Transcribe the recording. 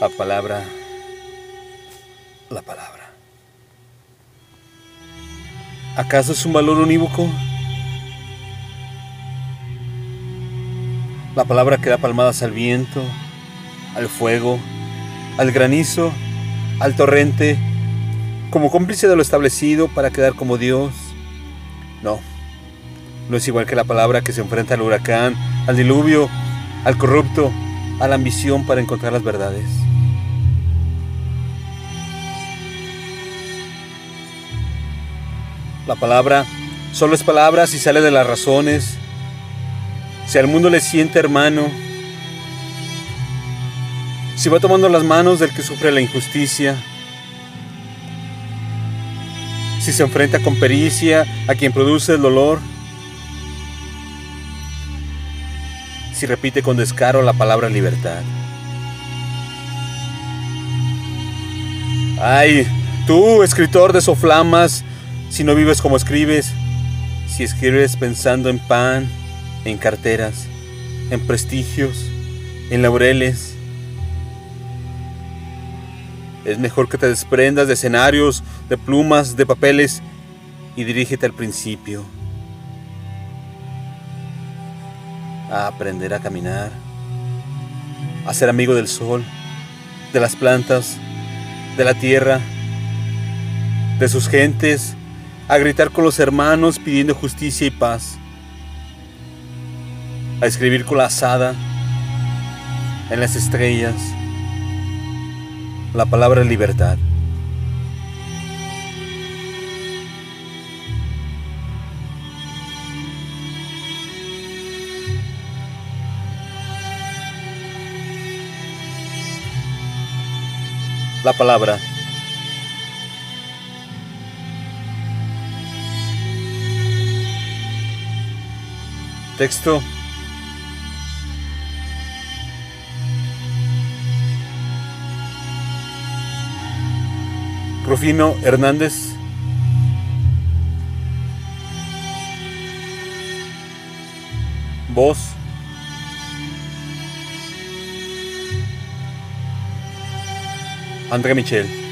La palabra. La palabra. ¿Acaso es un valor unívoco? La palabra que da palmadas al viento, al fuego, al granizo, al torrente, como cómplice de lo establecido para quedar como Dios. No, no es igual que la palabra que se enfrenta al huracán, al diluvio, al corrupto, a la ambición para encontrar las verdades. La palabra solo es palabra si sale de las razones, si al mundo le siente hermano, si va tomando las manos del que sufre la injusticia, si se enfrenta con pericia a quien produce el dolor, si repite con descaro la palabra libertad. Ay, tú, escritor de soflamas, si no vives como escribes, si escribes pensando en pan, en carteras, en prestigios, en laureles. Es mejor que te desprendas de escenarios, de plumas, de papeles y dirígete al principio. A aprender a caminar, a ser amigo del sol, de las plantas, de la tierra, de sus gentes, a gritar con los hermanos pidiendo justicia y paz, a escribir con la asada en las estrellas la palabra libertad. La palabra. Texto. Rufino Hernández. Voz. André Michel.